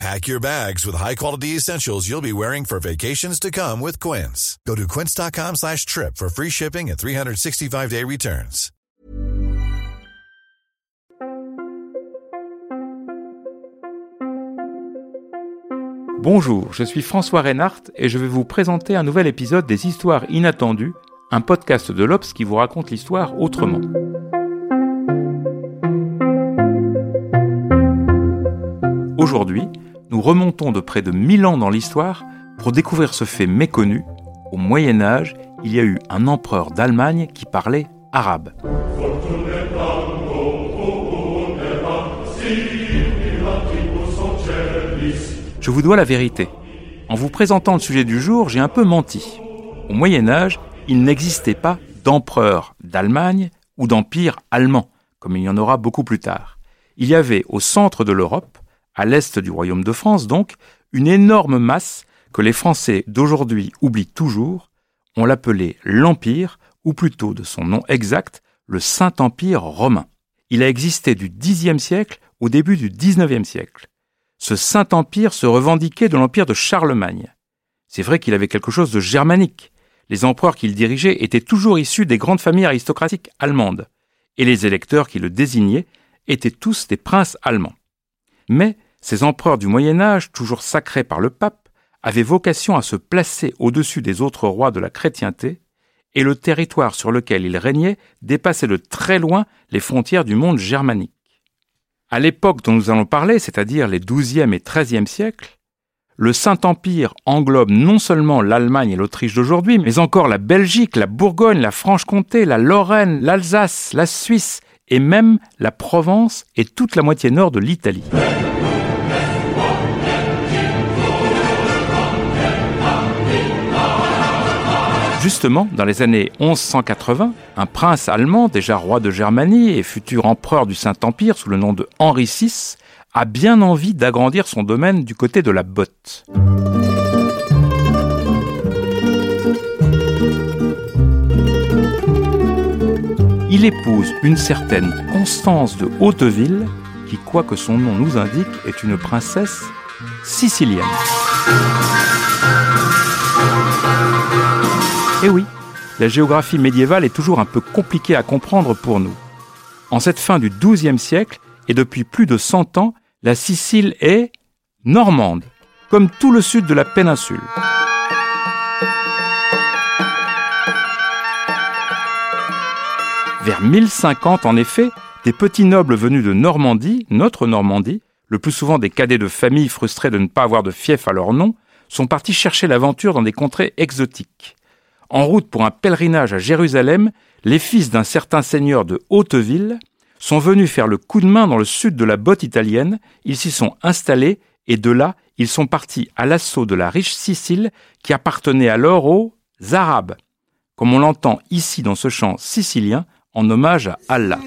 Pack your bags with high-quality essentials you'll be wearing for vacations to come with Quince. Go to quince.com slash trip for free shipping and 365-day returns. Bonjour, je suis François Reinhardt et je vais vous présenter un nouvel épisode des Histoires inattendues, un podcast de l'Obs qui vous raconte l'histoire autrement. Aujourd'hui, nous remontons de près de 1000 ans dans l'histoire pour découvrir ce fait méconnu. Au Moyen Âge, il y a eu un empereur d'Allemagne qui parlait arabe. Je vous dois la vérité. En vous présentant le sujet du jour, j'ai un peu menti. Au Moyen Âge, il n'existait pas d'empereur d'Allemagne ou d'empire allemand, comme il y en aura beaucoup plus tard. Il y avait au centre de l'Europe à l'est du royaume de France donc, une énorme masse que les Français d'aujourd'hui oublient toujours. On l'appelait l'Empire, ou plutôt de son nom exact, le Saint-Empire romain. Il a existé du Xe siècle au début du XIXe siècle. Ce Saint-Empire se revendiquait de l'Empire de Charlemagne. C'est vrai qu'il avait quelque chose de germanique. Les empereurs qu'il dirigeait étaient toujours issus des grandes familles aristocratiques allemandes, et les électeurs qui le désignaient étaient tous des princes allemands. Mais ces empereurs du Moyen Âge, toujours sacrés par le pape, avaient vocation à se placer au-dessus des autres rois de la chrétienté, et le territoire sur lequel ils régnaient dépassait de très loin les frontières du monde germanique. À l'époque dont nous allons parler, c'est-à-dire les XIIe et XIIIe siècles, le Saint-Empire englobe non seulement l'Allemagne et l'Autriche d'aujourd'hui, mais encore la Belgique, la Bourgogne, la Franche-Comté, la Lorraine, l'Alsace, la Suisse et même la Provence et toute la moitié nord de l'Italie. Justement, dans les années 1180, un prince allemand, déjà roi de Germanie et futur empereur du Saint-Empire sous le nom de Henri VI, a bien envie d'agrandir son domaine du côté de la botte. Il épouse une certaine Constance de Hauteville, qui, quoi que son nom nous indique, est une princesse sicilienne. Eh oui, la géographie médiévale est toujours un peu compliquée à comprendre pour nous. En cette fin du XIIe siècle, et depuis plus de 100 ans, la Sicile est normande, comme tout le sud de la péninsule. Vers 1050, en effet, des petits nobles venus de Normandie, notre Normandie, le plus souvent des cadets de famille frustrés de ne pas avoir de fief à leur nom, sont partis chercher l'aventure dans des contrées exotiques. En route pour un pèlerinage à Jérusalem, les fils d'un certain seigneur de Hauteville sont venus faire le coup de main dans le sud de la botte italienne, ils s'y sont installés et de là, ils sont partis à l'assaut de la riche Sicile qui appartenait alors aux Arabes, comme on l'entend ici dans ce chant sicilien en hommage à Allah.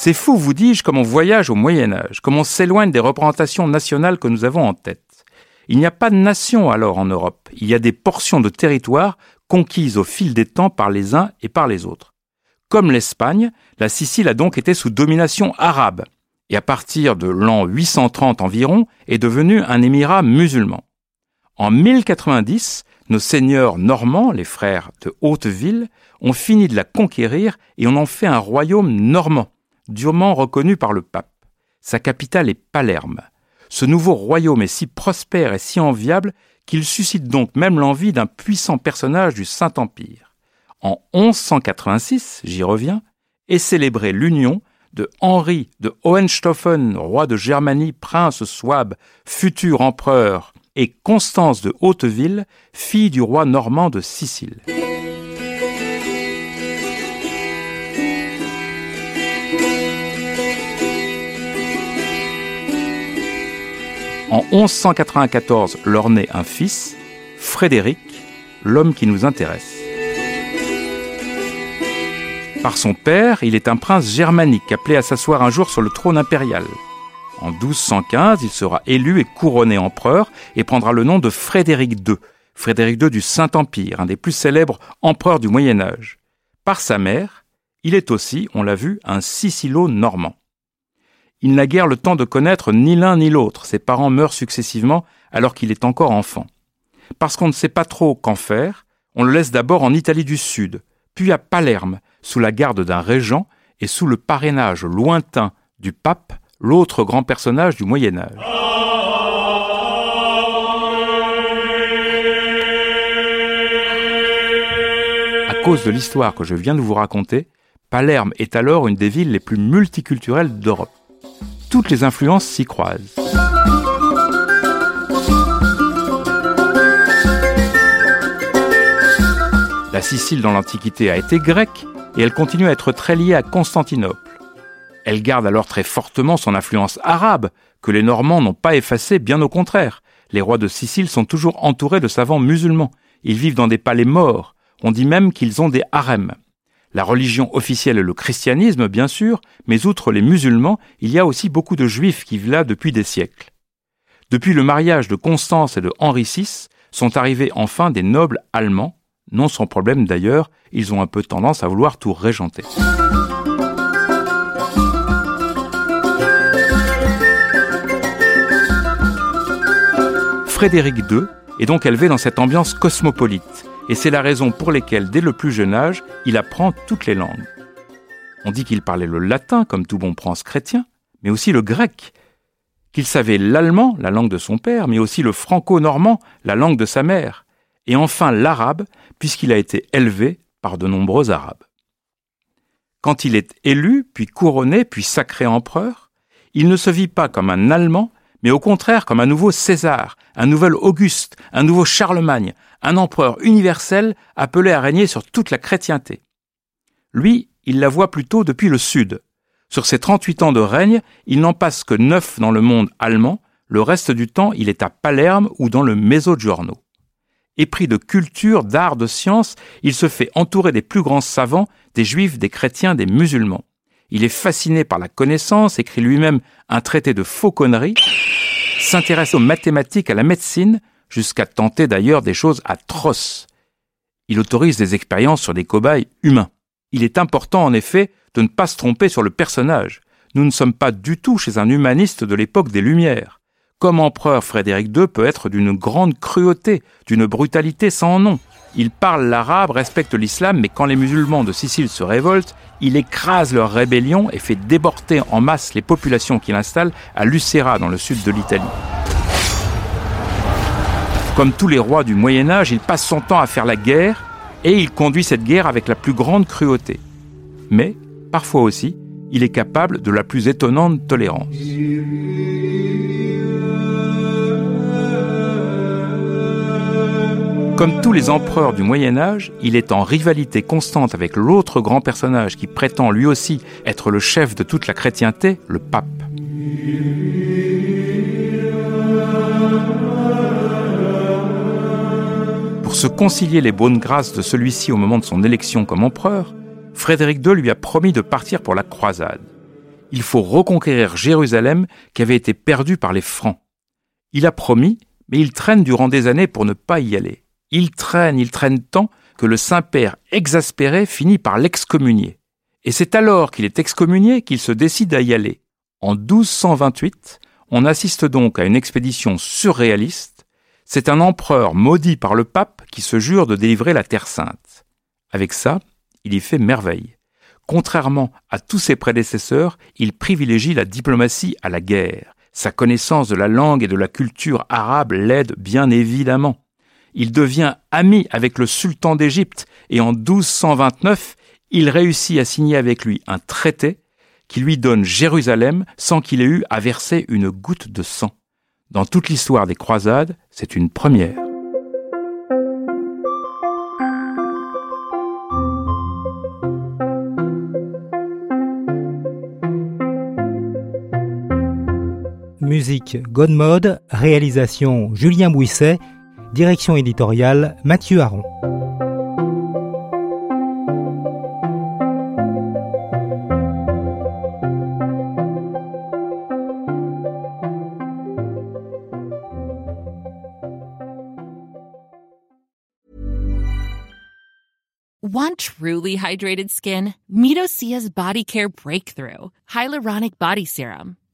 C'est fou, vous dis-je, comme on voyage au Moyen Âge, comme on s'éloigne des représentations nationales que nous avons en tête. Il n'y a pas de nation alors en Europe, il y a des portions de territoire conquises au fil des temps par les uns et par les autres. Comme l'Espagne, la Sicile a donc été sous domination arabe, et à partir de l'an 830 environ est devenue un émirat musulman. En 1090, nos seigneurs normands, les frères de Hauteville, ont fini de la conquérir et on en fait un royaume normand durement reconnu par le pape. Sa capitale est Palerme. Ce nouveau royaume est si prospère et si enviable qu'il suscite donc même l'envie d'un puissant personnage du Saint-Empire. En 1186, j'y reviens, est célébrée l'union de Henri de Hohenstaufen, roi de Germanie, prince Souabe, futur empereur, et Constance de Hauteville, fille du roi normand de Sicile. En 1194 leur naît un fils, Frédéric, l'homme qui nous intéresse. Par son père, il est un prince germanique appelé à s'asseoir un jour sur le trône impérial. En 1215, il sera élu et couronné empereur et prendra le nom de Frédéric II, Frédéric II du Saint-Empire, un des plus célèbres empereurs du Moyen Âge. Par sa mère, il est aussi, on l'a vu, un Sicilo-normand. Il n'a guère le temps de connaître ni l'un ni l'autre, ses parents meurent successivement alors qu'il est encore enfant. Parce qu'on ne sait pas trop qu'en faire, on le laisse d'abord en Italie du Sud, puis à Palerme, sous la garde d'un régent et sous le parrainage lointain du pape, l'autre grand personnage du Moyen Âge. À cause de l'histoire que je viens de vous raconter, Palerme est alors une des villes les plus multiculturelles d'Europe. Toutes les influences s'y croisent. La Sicile dans l'Antiquité a été grecque et elle continue à être très liée à Constantinople. Elle garde alors très fortement son influence arabe, que les Normands n'ont pas effacée, bien au contraire. Les rois de Sicile sont toujours entourés de savants musulmans. Ils vivent dans des palais morts. On dit même qu'ils ont des harems. La religion officielle est le christianisme, bien sûr, mais outre les musulmans, il y a aussi beaucoup de juifs qui vivent là depuis des siècles. Depuis le mariage de Constance et de Henri VI, sont arrivés enfin des nobles allemands, non sans problème d'ailleurs, ils ont un peu tendance à vouloir tout régenter. Frédéric II est donc élevé dans cette ambiance cosmopolite, et c'est la raison pour laquelle, dès le plus jeune âge, il apprend toutes les langues. On dit qu'il parlait le latin, comme tout bon prince chrétien, mais aussi le grec, qu'il savait l'allemand, la langue de son père, mais aussi le franco-normand, la langue de sa mère, et enfin l'arabe, puisqu'il a été élevé par de nombreux Arabes. Quand il est élu, puis couronné, puis sacré empereur, il ne se vit pas comme un Allemand, mais au contraire comme un nouveau César, un nouvel Auguste, un nouveau Charlemagne, un empereur universel appelé à régner sur toute la chrétienté. Lui, il la voit plutôt depuis le sud. Sur ses 38 ans de règne, il n'en passe que neuf dans le monde allemand, le reste du temps il est à Palerme ou dans le Mezzogiorno. Épris de culture, d'art, de science, il se fait entourer des plus grands savants, des juifs, des chrétiens, des musulmans. Il est fasciné par la connaissance, écrit lui-même un traité de fauconnerie, s'intéresse aux mathématiques, à la médecine, jusqu'à tenter d'ailleurs des choses atroces. Il autorise des expériences sur des cobayes humains. Il est important en effet de ne pas se tromper sur le personnage. Nous ne sommes pas du tout chez un humaniste de l'époque des Lumières comme empereur Frédéric II peut être d'une grande cruauté, d'une brutalité sans nom. Il parle l'arabe, respecte l'islam, mais quand les musulmans de Sicile se révoltent, il écrase leur rébellion et fait déborder en masse les populations qu'il installe à Lucera, dans le sud de l'Italie. Comme tous les rois du Moyen Âge, il passe son temps à faire la guerre et il conduit cette guerre avec la plus grande cruauté. Mais, parfois aussi, il est capable de la plus étonnante tolérance. Comme tous les empereurs du Moyen Âge, il est en rivalité constante avec l'autre grand personnage qui prétend lui aussi être le chef de toute la chrétienté, le pape. Pour se concilier les bonnes grâces de celui-ci au moment de son élection comme empereur, Frédéric II lui a promis de partir pour la croisade. Il faut reconquérir Jérusalem qui avait été perdue par les Francs. Il a promis, mais il traîne durant des années pour ne pas y aller. Il traîne, il traîne tant que le Saint-Père, exaspéré, finit par l'excommunier. Et c'est alors qu'il est excommunié qu'il se décide à y aller. En 1228, on assiste donc à une expédition surréaliste. C'est un empereur maudit par le pape qui se jure de délivrer la Terre sainte. Avec ça, il y fait merveille. Contrairement à tous ses prédécesseurs, il privilégie la diplomatie à la guerre. Sa connaissance de la langue et de la culture arabe l'aide bien évidemment il devient ami avec le sultan d'Égypte et en 1229, il réussit à signer avec lui un traité qui lui donne Jérusalem sans qu'il ait eu à verser une goutte de sang. Dans toute l'histoire des croisades, c'est une première. Musique Godmode, réalisation Julien Bouisset, direction éditoriale Mathieu Aron. Want truly hydrated skin? Meet Osea's Body Care Breakthrough Hyaluronic Body Serum.